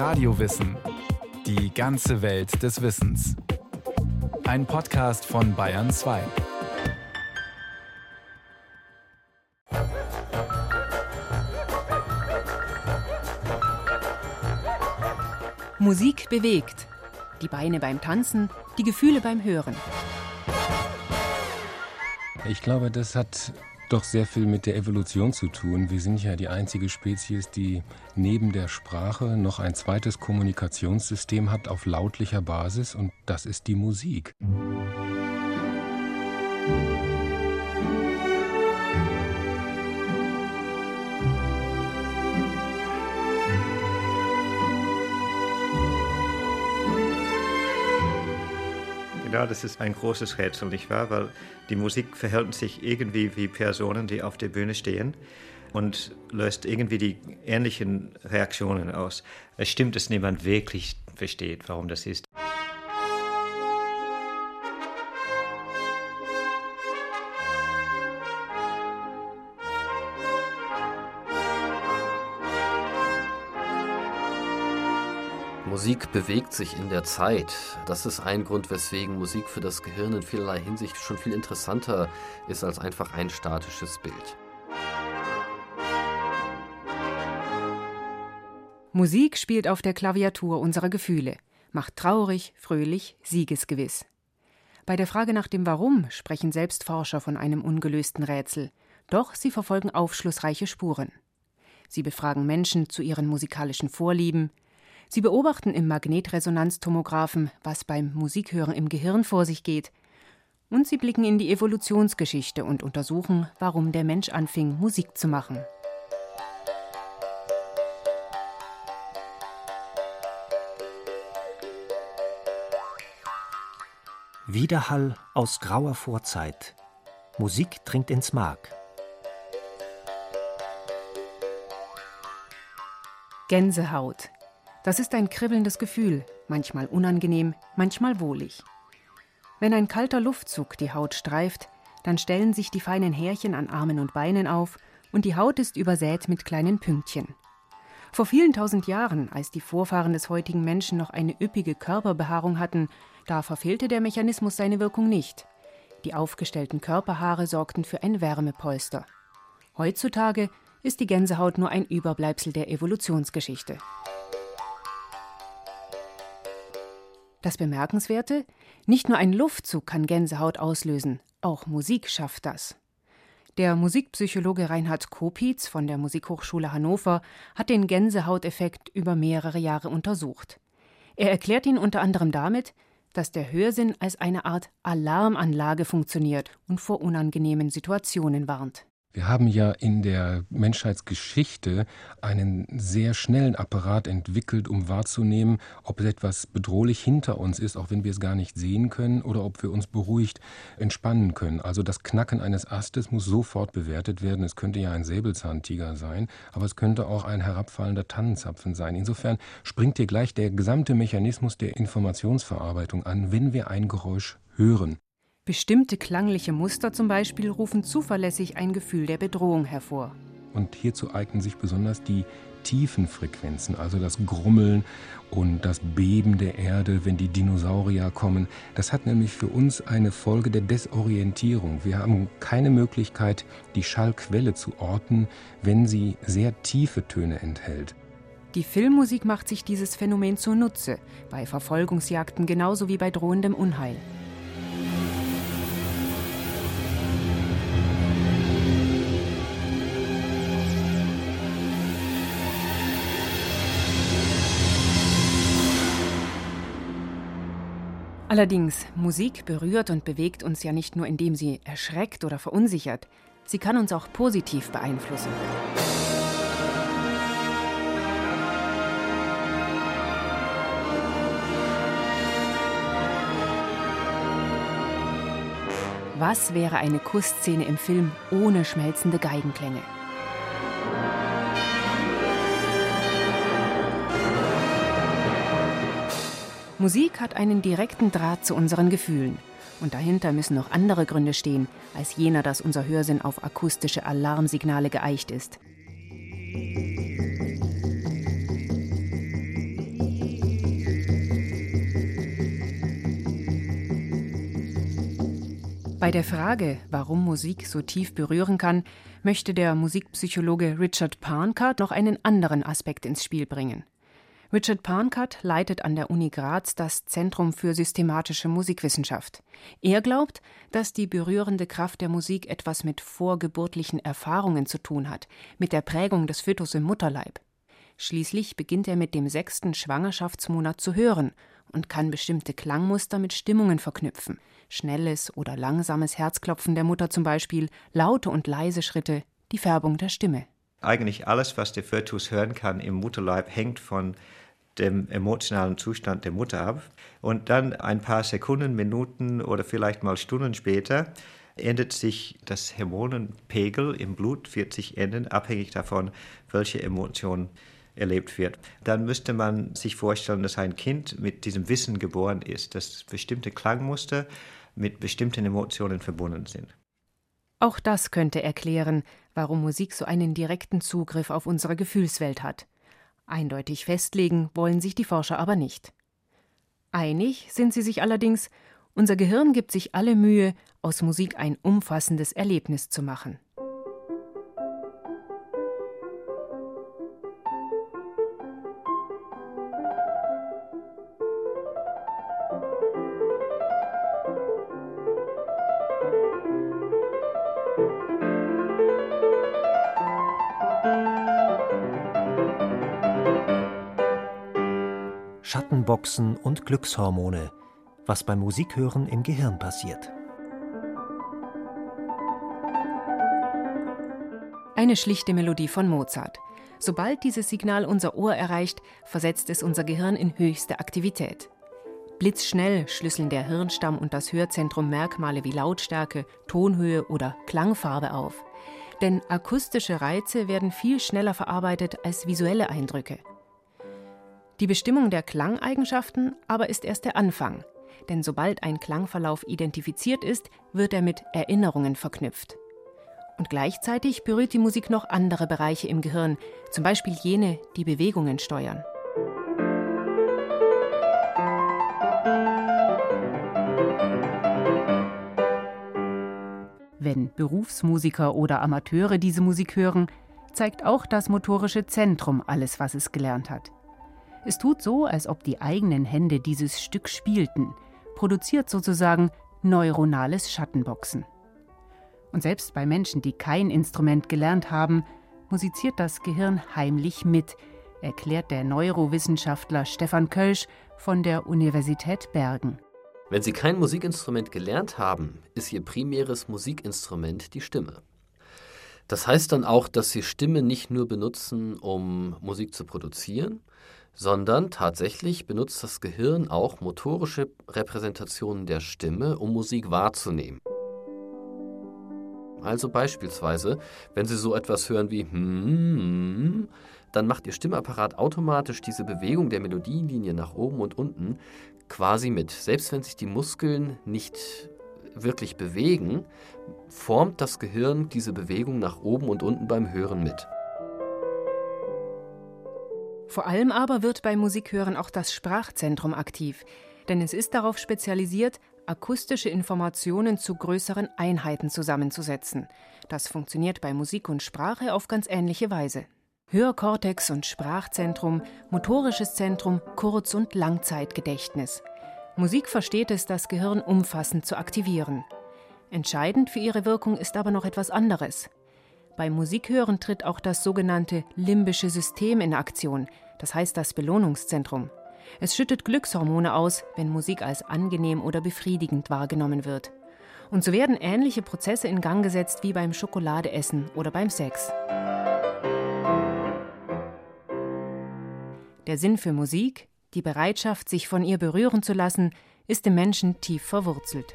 Radiowissen. Die ganze Welt des Wissens. Ein Podcast von Bayern 2. Musik bewegt. Die Beine beim Tanzen, die Gefühle beim Hören. Ich glaube, das hat doch sehr viel mit der Evolution zu tun. Wir sind ja die einzige Spezies, die neben der Sprache noch ein zweites Kommunikationssystem hat auf lautlicher Basis und das ist die Musik. Genau, das ist ein großes Rätsel, nicht wahr? Weil die Musik verhält sich irgendwie wie Personen, die auf der Bühne stehen und löst irgendwie die ähnlichen Reaktionen aus. Es stimmt, dass niemand wirklich versteht, warum das ist. Musik bewegt sich in der Zeit. Das ist ein Grund, weswegen Musik für das Gehirn in vielerlei Hinsicht schon viel interessanter ist als einfach ein statisches Bild. Musik spielt auf der Klaviatur unserer Gefühle, macht traurig, fröhlich, siegesgewiss. Bei der Frage nach dem Warum sprechen selbst Forscher von einem ungelösten Rätsel, doch sie verfolgen aufschlussreiche Spuren. Sie befragen Menschen zu ihren musikalischen Vorlieben, Sie beobachten im Magnetresonanztomographen, was beim Musikhören im Gehirn vor sich geht. Und sie blicken in die Evolutionsgeschichte und untersuchen, warum der Mensch anfing, Musik zu machen. Widerhall aus grauer Vorzeit. Musik dringt ins Mark. Gänsehaut. Das ist ein kribbelndes Gefühl, manchmal unangenehm, manchmal wohlig. Wenn ein kalter Luftzug die Haut streift, dann stellen sich die feinen Härchen an Armen und Beinen auf und die Haut ist übersät mit kleinen Pünktchen. Vor vielen tausend Jahren, als die Vorfahren des heutigen Menschen noch eine üppige Körperbehaarung hatten, da verfehlte der Mechanismus seine Wirkung nicht. Die aufgestellten Körperhaare sorgten für ein Wärmepolster. Heutzutage ist die Gänsehaut nur ein Überbleibsel der Evolutionsgeschichte. Das Bemerkenswerte? Nicht nur ein Luftzug kann Gänsehaut auslösen, auch Musik schafft das. Der Musikpsychologe Reinhard Kopitz von der Musikhochschule Hannover hat den Gänsehauteffekt über mehrere Jahre untersucht. Er erklärt ihn unter anderem damit, dass der Hörsinn als eine Art Alarmanlage funktioniert und vor unangenehmen Situationen warnt. Wir haben ja in der Menschheitsgeschichte einen sehr schnellen Apparat entwickelt, um wahrzunehmen, ob etwas bedrohlich hinter uns ist, auch wenn wir es gar nicht sehen können, oder ob wir uns beruhigt entspannen können. Also das Knacken eines Astes muss sofort bewertet werden. Es könnte ja ein Säbelzahntiger sein, aber es könnte auch ein herabfallender Tannenzapfen sein. Insofern springt hier gleich der gesamte Mechanismus der Informationsverarbeitung an, wenn wir ein Geräusch hören. Bestimmte klangliche Muster zum Beispiel rufen zuverlässig ein Gefühl der Bedrohung hervor. Und hierzu eignen sich besonders die tiefen Frequenzen, also das Grummeln und das Beben der Erde, wenn die Dinosaurier kommen. Das hat nämlich für uns eine Folge der Desorientierung. Wir haben keine Möglichkeit, die Schallquelle zu orten, wenn sie sehr tiefe Töne enthält. Die Filmmusik macht sich dieses Phänomen zunutze, bei Verfolgungsjagden genauso wie bei drohendem Unheil. Allerdings, Musik berührt und bewegt uns ja nicht nur, indem sie erschreckt oder verunsichert, sie kann uns auch positiv beeinflussen. Was wäre eine Kussszene im Film ohne schmelzende Geigenklänge? Musik hat einen direkten Draht zu unseren Gefühlen. Und dahinter müssen noch andere Gründe stehen, als jener, dass unser Hörsinn auf akustische Alarmsignale geeicht ist. Bei der Frage, warum Musik so tief berühren kann, möchte der Musikpsychologe Richard Parncard noch einen anderen Aspekt ins Spiel bringen. Richard Parncard leitet an der Uni Graz das Zentrum für systematische Musikwissenschaft. Er glaubt, dass die berührende Kraft der Musik etwas mit vorgeburtlichen Erfahrungen zu tun hat, mit der Prägung des Fötus im Mutterleib. Schließlich beginnt er mit dem sechsten Schwangerschaftsmonat zu hören und kann bestimmte Klangmuster mit Stimmungen verknüpfen. Schnelles oder langsames Herzklopfen der Mutter zum Beispiel, laute und leise Schritte, die Färbung der Stimme. Eigentlich alles, was der Fötus hören kann im Mutterleib, hängt von dem emotionalen Zustand der Mutter ab. Und dann ein paar Sekunden, Minuten oder vielleicht mal Stunden später ändert sich das Hormonenpegel im Blut, wird sich ändern, abhängig davon, welche Emotion erlebt wird. Dann müsste man sich vorstellen, dass ein Kind mit diesem Wissen geboren ist, dass bestimmte Klangmuster mit bestimmten Emotionen verbunden sind. Auch das könnte erklären, warum Musik so einen direkten Zugriff auf unsere Gefühlswelt hat. Eindeutig festlegen wollen sich die Forscher aber nicht. Einig sind sie sich allerdings, unser Gehirn gibt sich alle Mühe, aus Musik ein umfassendes Erlebnis zu machen. Schattenboxen und Glückshormone, was beim Musikhören im Gehirn passiert. Eine schlichte Melodie von Mozart. Sobald dieses Signal unser Ohr erreicht, versetzt es unser Gehirn in höchste Aktivität. Blitzschnell schlüsseln der Hirnstamm und das Hörzentrum Merkmale wie Lautstärke, Tonhöhe oder Klangfarbe auf. Denn akustische Reize werden viel schneller verarbeitet als visuelle Eindrücke. Die Bestimmung der Klangeigenschaften aber ist erst der Anfang, denn sobald ein Klangverlauf identifiziert ist, wird er mit Erinnerungen verknüpft. Und gleichzeitig berührt die Musik noch andere Bereiche im Gehirn, zum Beispiel jene, die Bewegungen steuern. Wenn Berufsmusiker oder Amateure diese Musik hören, zeigt auch das motorische Zentrum alles, was es gelernt hat. Es tut so, als ob die eigenen Hände dieses Stück spielten, produziert sozusagen neuronales Schattenboxen. Und selbst bei Menschen, die kein Instrument gelernt haben, musiziert das Gehirn heimlich mit, erklärt der Neurowissenschaftler Stefan Kölsch von der Universität Bergen. Wenn Sie kein Musikinstrument gelernt haben, ist Ihr primäres Musikinstrument die Stimme. Das heißt dann auch, dass Sie Stimme nicht nur benutzen, um Musik zu produzieren, sondern tatsächlich benutzt das Gehirn auch motorische Repräsentationen der Stimme, um Musik wahrzunehmen. Also beispielsweise, wenn Sie so etwas hören wie hm, dann macht Ihr Stimmapparat automatisch diese Bewegung der Melodienlinie nach oben und unten quasi mit. Selbst wenn sich die Muskeln nicht wirklich bewegen, formt das Gehirn diese Bewegung nach oben und unten beim Hören mit. Vor allem aber wird beim Musikhören auch das Sprachzentrum aktiv, denn es ist darauf spezialisiert, akustische Informationen zu größeren Einheiten zusammenzusetzen. Das funktioniert bei Musik und Sprache auf ganz ähnliche Weise. Hörkortex und Sprachzentrum, motorisches Zentrum, Kurz- und Langzeitgedächtnis. Musik versteht es, das Gehirn umfassend zu aktivieren. Entscheidend für ihre Wirkung ist aber noch etwas anderes. Beim Musikhören tritt auch das sogenannte limbische System in Aktion, das heißt das Belohnungszentrum. Es schüttet Glückshormone aus, wenn Musik als angenehm oder befriedigend wahrgenommen wird. Und so werden ähnliche Prozesse in Gang gesetzt wie beim Schokoladeessen oder beim Sex. Der Sinn für Musik, die Bereitschaft, sich von ihr berühren zu lassen, ist im Menschen tief verwurzelt.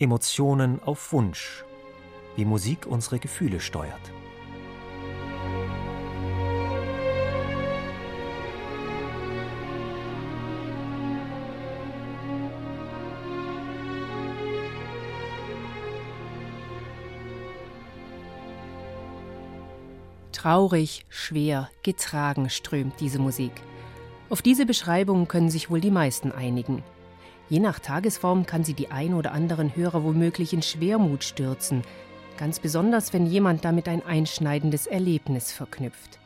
Emotionen auf Wunsch, wie Musik unsere Gefühle steuert. Traurig, schwer, getragen strömt diese Musik. Auf diese Beschreibung können sich wohl die meisten einigen. Je nach Tagesform kann sie die ein oder anderen Hörer womöglich in Schwermut stürzen, ganz besonders wenn jemand damit ein einschneidendes Erlebnis verknüpft.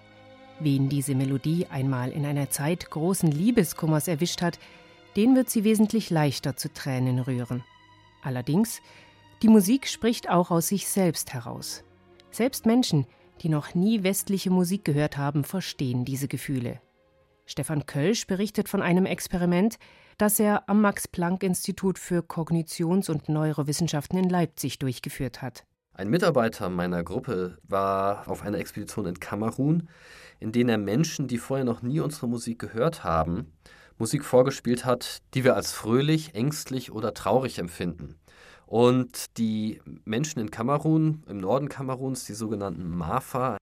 Wen diese Melodie einmal in einer Zeit großen Liebeskummers erwischt hat, den wird sie wesentlich leichter zu Tränen rühren. Allerdings, die Musik spricht auch aus sich selbst heraus. Selbst Menschen, die noch nie westliche Musik gehört haben, verstehen diese Gefühle. Stefan Kölsch berichtet von einem Experiment, das er am Max-Planck-Institut für Kognitions- und Neurowissenschaften in Leipzig durchgeführt hat. Ein Mitarbeiter meiner Gruppe war auf einer Expedition in Kamerun, in der er Menschen, die vorher noch nie unsere Musik gehört haben, Musik vorgespielt hat, die wir als fröhlich, ängstlich oder traurig empfinden. Und die Menschen in Kamerun, im Norden Kameruns, die sogenannten Mafa,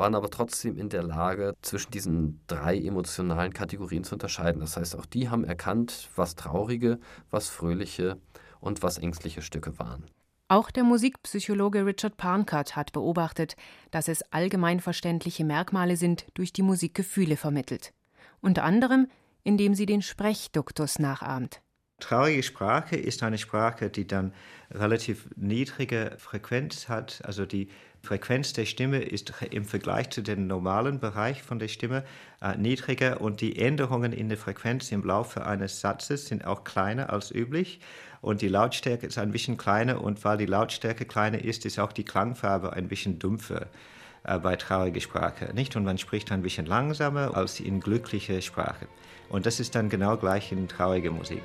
waren aber trotzdem in der Lage, zwischen diesen drei emotionalen Kategorien zu unterscheiden. Das heißt, auch die haben erkannt, was traurige, was fröhliche und was ängstliche Stücke waren. Auch der Musikpsychologe Richard Parnkert hat beobachtet, dass es allgemeinverständliche Merkmale sind, durch die Musik Gefühle vermittelt. Unter anderem, indem sie den Sprechduktus nachahmt. Traurige Sprache ist eine Sprache, die dann relativ niedrige Frequenz hat. Also die Frequenz der Stimme ist im Vergleich zu dem normalen Bereich von der Stimme äh, niedriger und die Änderungen in der Frequenz im Laufe eines Satzes sind auch kleiner als üblich und die Lautstärke ist ein bisschen kleiner und weil die Lautstärke kleiner ist, ist auch die Klangfarbe ein bisschen dumpfer äh, bei trauriger Sprache, nicht? Und man spricht ein bisschen langsamer als in glücklicher Sprache. Und das ist dann genau gleich in trauriger Musik.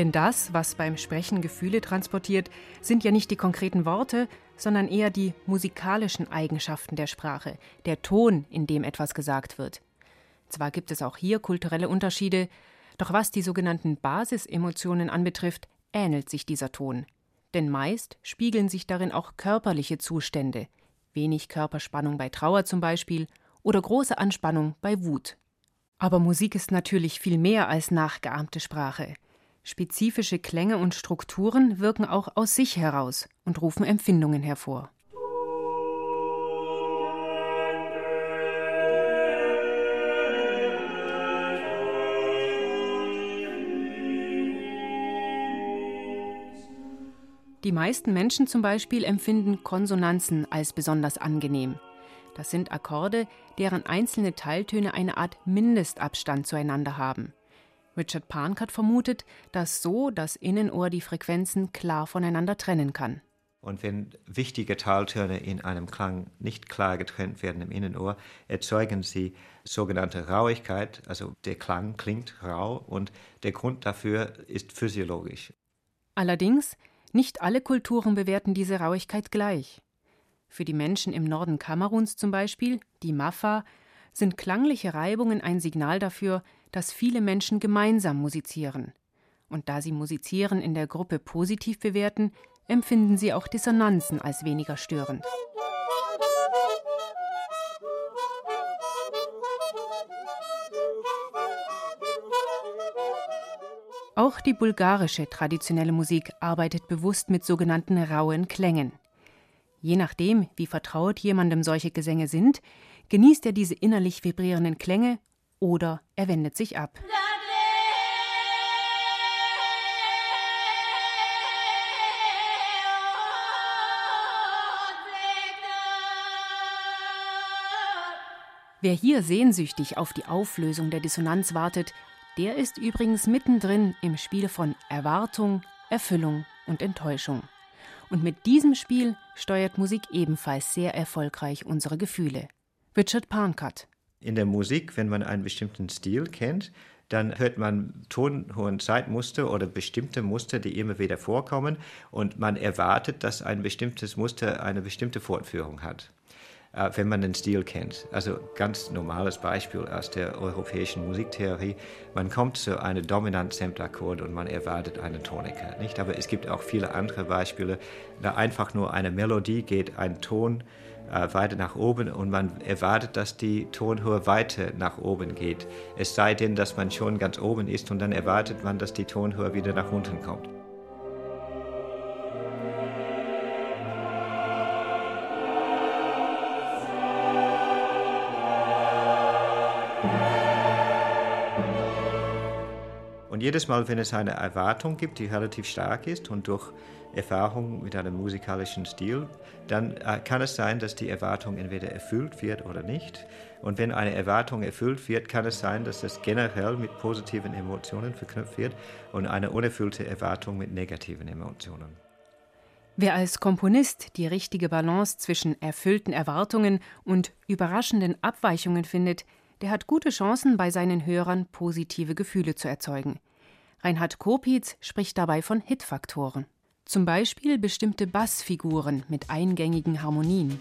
Denn das, was beim Sprechen Gefühle transportiert, sind ja nicht die konkreten Worte, sondern eher die musikalischen Eigenschaften der Sprache, der Ton, in dem etwas gesagt wird. Zwar gibt es auch hier kulturelle Unterschiede, doch was die sogenannten Basisemotionen anbetrifft, ähnelt sich dieser Ton. Denn meist spiegeln sich darin auch körperliche Zustände, wenig Körperspannung bei Trauer zum Beispiel oder große Anspannung bei Wut. Aber Musik ist natürlich viel mehr als nachgeahmte Sprache. Spezifische Klänge und Strukturen wirken auch aus sich heraus und rufen Empfindungen hervor. Die meisten Menschen zum Beispiel empfinden Konsonanzen als besonders angenehm. Das sind Akkorde, deren einzelne Teiltöne eine Art Mindestabstand zueinander haben. Richard Parnkert vermutet, dass so das Innenohr die Frequenzen klar voneinander trennen kann. Und wenn wichtige Teiltöne in einem Klang nicht klar getrennt werden im Innenohr, erzeugen sie sogenannte Rauigkeit. Also der Klang klingt rau und der Grund dafür ist physiologisch. Allerdings, nicht alle Kulturen bewerten diese Rauigkeit gleich. Für die Menschen im Norden Kameruns zum Beispiel, die Mafa, sind klangliche Reibungen ein Signal dafür, dass viele Menschen gemeinsam musizieren. Und da sie Musizieren in der Gruppe positiv bewerten, empfinden sie auch Dissonanzen als weniger störend. Auch die bulgarische traditionelle Musik arbeitet bewusst mit sogenannten rauen Klängen. Je nachdem, wie vertraut jemandem solche Gesänge sind, genießt er diese innerlich vibrierenden Klänge oder er wendet sich ab. Wer hier sehnsüchtig auf die Auflösung der Dissonanz wartet, der ist übrigens mittendrin im Spiel von Erwartung, Erfüllung und Enttäuschung. Und mit diesem Spiel steuert Musik ebenfalls sehr erfolgreich unsere Gefühle. Richard Parncutt in der Musik, wenn man einen bestimmten Stil kennt, dann hört man tonhohen Zeitmuster oder bestimmte Muster, die immer wieder vorkommen und man erwartet, dass ein bestimmtes Muster eine bestimmte Fortführung hat, äh, wenn man den Stil kennt. Also ganz normales Beispiel aus der europäischen Musiktheorie. Man kommt zu einem dominant Sampler-Akkord und man erwartet eine Tonika, nicht? Aber es gibt auch viele andere Beispiele, da einfach nur eine Melodie geht, ein Ton weiter nach oben und man erwartet, dass die Tonhöhe weiter nach oben geht. Es sei denn, dass man schon ganz oben ist und dann erwartet man, dass die Tonhöhe wieder nach unten kommt. Und jedes Mal, wenn es eine Erwartung gibt, die relativ stark ist und durch Erfahrung mit einem musikalischen Stil, dann äh, kann es sein, dass die Erwartung entweder erfüllt wird oder nicht. Und wenn eine Erwartung erfüllt wird, kann es sein, dass es generell mit positiven Emotionen verknüpft wird und eine unerfüllte Erwartung mit negativen Emotionen. Wer als Komponist die richtige Balance zwischen erfüllten Erwartungen und überraschenden Abweichungen findet, der hat gute Chancen, bei seinen Hörern positive Gefühle zu erzeugen. Reinhard Kopitz spricht dabei von Hitfaktoren. Zum Beispiel bestimmte Bassfiguren mit eingängigen Harmonien.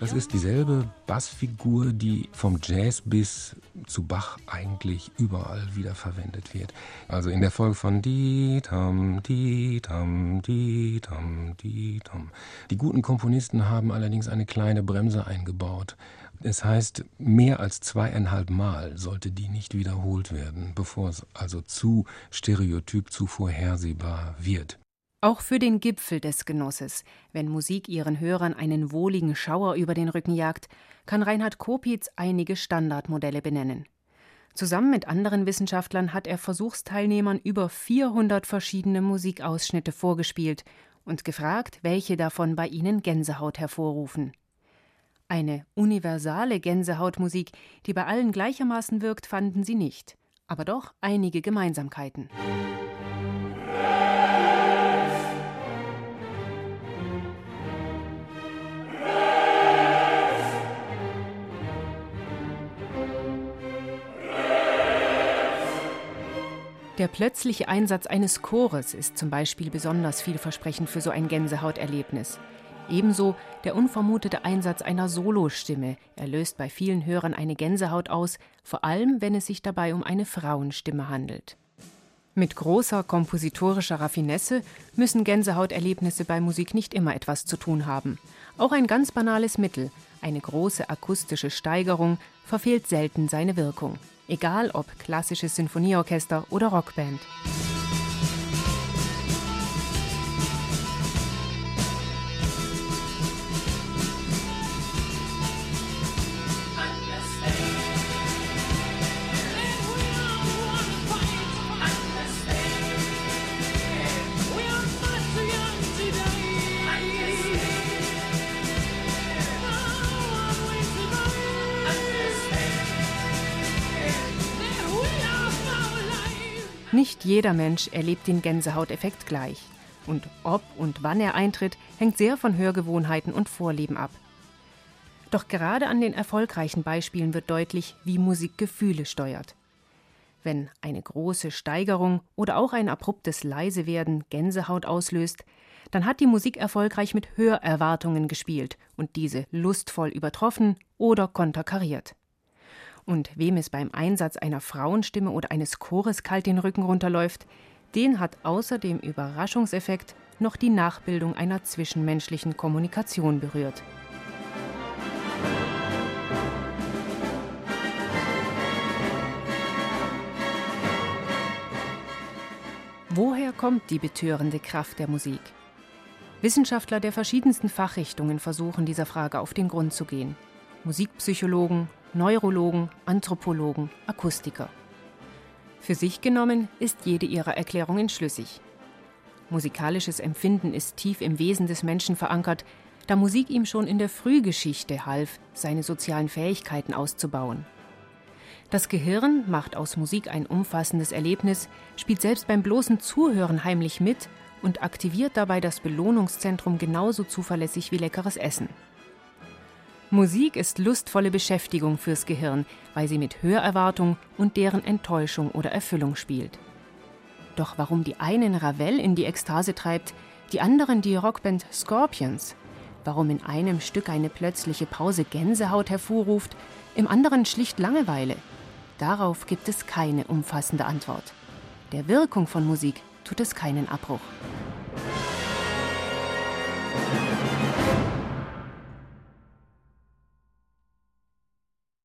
Das ist dieselbe Bassfigur, die vom Jazz bis zu Bach eigentlich überall wieder verwendet wird. Also in der Folge von di tam di tam di tam di tam. Die guten Komponisten haben allerdings eine kleine Bremse eingebaut. Es heißt, mehr als zweieinhalb Mal sollte die nicht wiederholt werden, bevor es also zu stereotyp, zu vorhersehbar wird. Auch für den Gipfel des Genusses, wenn Musik ihren Hörern einen wohligen Schauer über den Rücken jagt, kann Reinhard Kopitz einige Standardmodelle benennen. Zusammen mit anderen Wissenschaftlern hat er Versuchsteilnehmern über 400 verschiedene Musikausschnitte vorgespielt und gefragt, welche davon bei ihnen Gänsehaut hervorrufen. Eine universale Gänsehautmusik, die bei allen gleichermaßen wirkt, fanden sie nicht, aber doch einige Gemeinsamkeiten. Der plötzliche Einsatz eines Chores ist zum Beispiel besonders vielversprechend für so ein Gänsehauterlebnis. Ebenso der unvermutete Einsatz einer Solostimme. Er löst bei vielen Hörern eine Gänsehaut aus, vor allem wenn es sich dabei um eine Frauenstimme handelt. Mit großer kompositorischer Raffinesse müssen Gänsehauterlebnisse bei Musik nicht immer etwas zu tun haben. Auch ein ganz banales Mittel, eine große akustische Steigerung, verfehlt selten seine Wirkung. Egal ob klassisches Sinfonieorchester oder Rockband. Jeder Mensch erlebt den Gänsehauteffekt gleich. Und ob und wann er eintritt, hängt sehr von Hörgewohnheiten und Vorlieben ab. Doch gerade an den erfolgreichen Beispielen wird deutlich, wie Musik Gefühle steuert. Wenn eine große Steigerung oder auch ein abruptes Leisewerden Gänsehaut auslöst, dann hat die Musik erfolgreich mit Hörerwartungen gespielt und diese lustvoll übertroffen oder konterkariert. Und wem es beim Einsatz einer Frauenstimme oder eines Chores kalt den Rücken runterläuft, den hat außer dem Überraschungseffekt noch die Nachbildung einer zwischenmenschlichen Kommunikation berührt. Woher kommt die betörende Kraft der Musik? Wissenschaftler der verschiedensten Fachrichtungen versuchen dieser Frage auf den Grund zu gehen. Musikpsychologen, Neurologen, Anthropologen, Akustiker. Für sich genommen ist jede ihrer Erklärungen schlüssig. Musikalisches Empfinden ist tief im Wesen des Menschen verankert, da Musik ihm schon in der Frühgeschichte half, seine sozialen Fähigkeiten auszubauen. Das Gehirn macht aus Musik ein umfassendes Erlebnis, spielt selbst beim bloßen Zuhören heimlich mit und aktiviert dabei das Belohnungszentrum genauso zuverlässig wie leckeres Essen. Musik ist lustvolle Beschäftigung fürs Gehirn, weil sie mit Hörerwartung und deren Enttäuschung oder Erfüllung spielt. Doch warum die einen Ravel in die Ekstase treibt, die anderen die Rockband Scorpions? Warum in einem Stück eine plötzliche Pause Gänsehaut hervorruft, im anderen schlicht Langeweile? Darauf gibt es keine umfassende Antwort. Der Wirkung von Musik tut es keinen Abbruch.